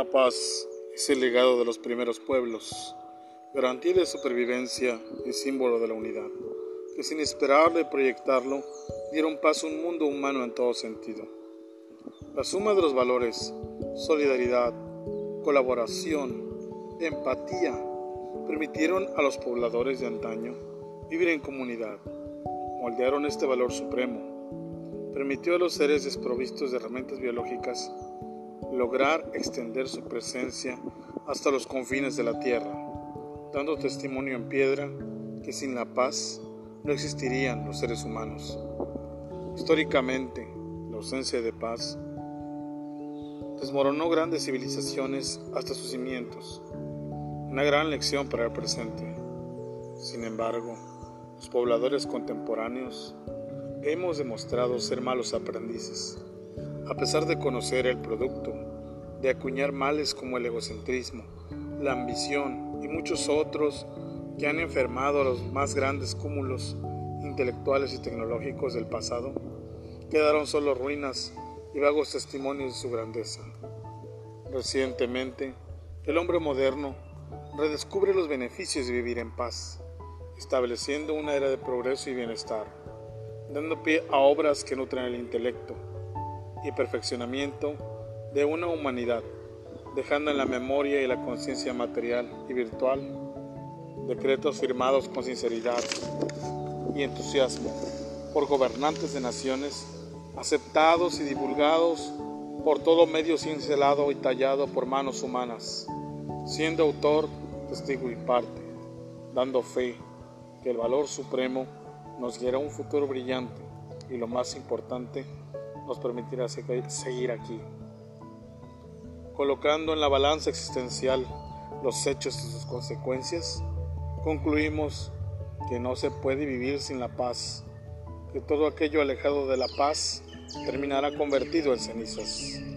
La paz es el legado de los primeros pueblos, garantía de supervivencia y símbolo de la unidad, que sin esperar de proyectarlo dieron paso a un mundo humano en todo sentido. La suma de los valores, solidaridad, colaboración, empatía, permitieron a los pobladores de antaño vivir en comunidad, moldearon este valor supremo, permitió a los seres desprovistos de herramientas biológicas lograr extender su presencia hasta los confines de la tierra, dando testimonio en piedra que sin la paz no existirían los seres humanos. Históricamente, la ausencia de paz desmoronó grandes civilizaciones hasta sus cimientos, una gran lección para el presente. Sin embargo, los pobladores contemporáneos hemos demostrado ser malos aprendices a pesar de conocer el producto, de acuñar males como el egocentrismo, la ambición y muchos otros que han enfermado a los más grandes cúmulos intelectuales y tecnológicos del pasado, quedaron solo ruinas y vagos testimonios de su grandeza. Recientemente, el hombre moderno redescubre los beneficios de vivir en paz, estableciendo una era de progreso y bienestar, dando pie a obras que nutren el intelecto, y perfeccionamiento de una humanidad, dejando en la memoria y la conciencia material y virtual decretos firmados con sinceridad y entusiasmo por gobernantes de naciones, aceptados y divulgados por todo medio cincelado y tallado por manos humanas, siendo autor, testigo y parte, dando fe que el valor supremo nos guiará a un futuro brillante y lo más importante, nos permitirá seguir aquí. Colocando en la balanza existencial los hechos y sus consecuencias, concluimos que no se puede vivir sin la paz, que todo aquello alejado de la paz terminará convertido en cenizas.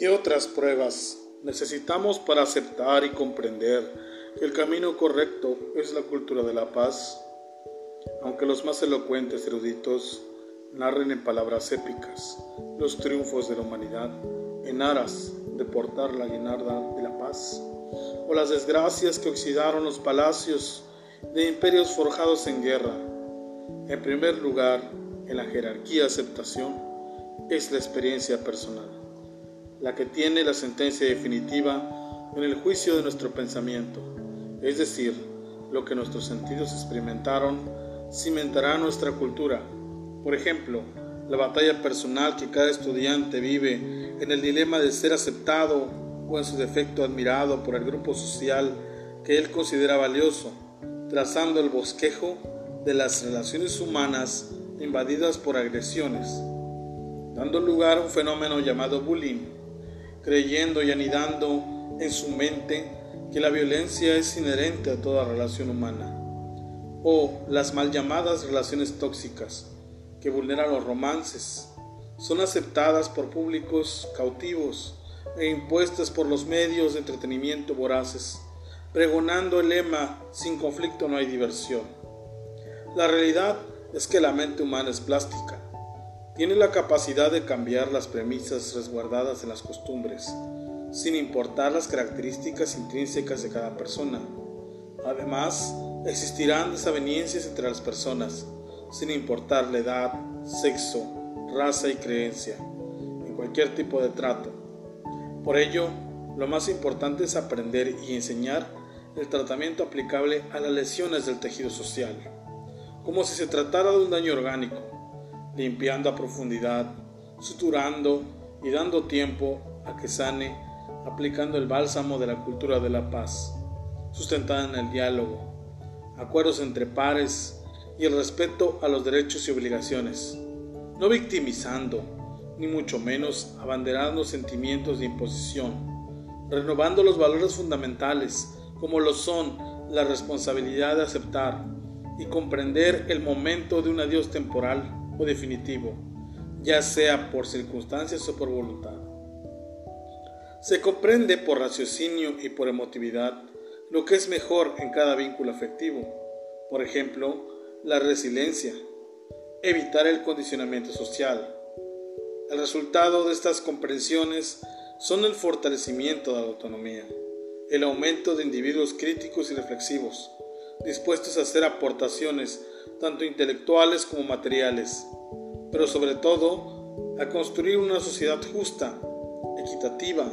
¿Qué otras pruebas necesitamos para aceptar y comprender que el camino correcto es la cultura de la paz? Aunque los más elocuentes eruditos narren en palabras épicas los triunfos de la humanidad en aras de portar la guinarda de la paz, o las desgracias que oxidaron los palacios de imperios forjados en guerra, en primer lugar, en la jerarquía aceptación, es la experiencia personal la que tiene la sentencia definitiva en el juicio de nuestro pensamiento, es decir, lo que nuestros sentidos experimentaron cimentará nuestra cultura. Por ejemplo, la batalla personal que cada estudiante vive en el dilema de ser aceptado o en su defecto admirado por el grupo social que él considera valioso, trazando el bosquejo de las relaciones humanas invadidas por agresiones, dando lugar a un fenómeno llamado bullying creyendo y anidando en su mente que la violencia es inherente a toda relación humana, o las mal llamadas relaciones tóxicas que vulneran los romances, son aceptadas por públicos cautivos e impuestas por los medios de entretenimiento voraces, pregonando el lema sin conflicto no hay diversión. La realidad es que la mente humana es plástica tiene la capacidad de cambiar las premisas resguardadas en las costumbres, sin importar las características intrínsecas de cada persona. Además, existirán desavenencias entre las personas, sin importar la edad, sexo, raza y creencia, en cualquier tipo de trato. Por ello, lo más importante es aprender y enseñar el tratamiento aplicable a las lesiones del tejido social, como si se tratara de un daño orgánico limpiando a profundidad, suturando y dando tiempo a que sane, aplicando el bálsamo de la cultura de la paz, sustentada en el diálogo, acuerdos entre pares y el respeto a los derechos y obligaciones, no victimizando, ni mucho menos abanderando sentimientos de imposición, renovando los valores fundamentales como lo son la responsabilidad de aceptar y comprender el momento de un adiós temporal definitivo, ya sea por circunstancias o por voluntad. Se comprende por raciocinio y por emotividad lo que es mejor en cada vínculo afectivo. Por ejemplo, la resiliencia, evitar el condicionamiento social. El resultado de estas comprensiones son el fortalecimiento de la autonomía, el aumento de individuos críticos y reflexivos, dispuestos a hacer aportaciones tanto intelectuales como materiales, pero sobre todo a construir una sociedad justa, equitativa,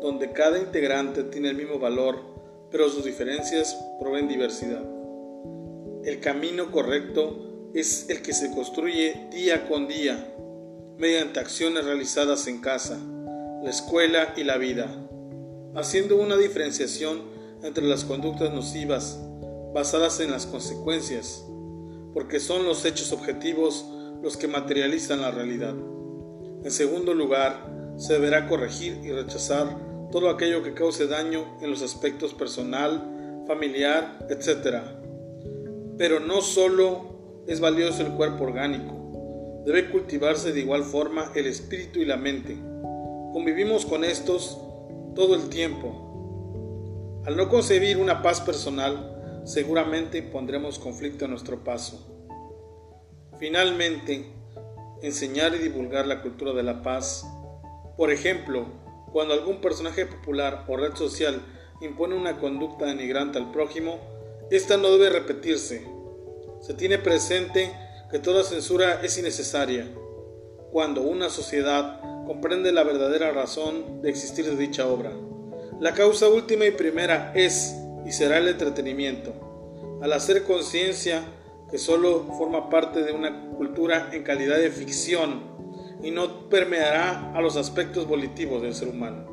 donde cada integrante tiene el mismo valor, pero sus diferencias proveen diversidad. El camino correcto es el que se construye día con día, mediante acciones realizadas en casa, la escuela y la vida, haciendo una diferenciación entre las conductas nocivas basadas en las consecuencias, porque son los hechos objetivos los que materializan la realidad. En segundo lugar, se deberá corregir y rechazar todo aquello que cause daño en los aspectos personal, familiar, etc. Pero no solo es valioso el cuerpo orgánico, debe cultivarse de igual forma el espíritu y la mente. Convivimos con estos todo el tiempo. Al no concebir una paz personal, seguramente pondremos conflicto a nuestro paso. Finalmente, enseñar y divulgar la cultura de la paz. Por ejemplo, cuando algún personaje popular o red social impone una conducta denigrante al prójimo, esta no debe repetirse. Se tiene presente que toda censura es innecesaria cuando una sociedad comprende la verdadera razón de existir de dicha obra. La causa última y primera es y será el entretenimiento. Al hacer conciencia que solo forma parte de una cultura en calidad de ficción y no permeará a los aspectos volitivos del ser humano.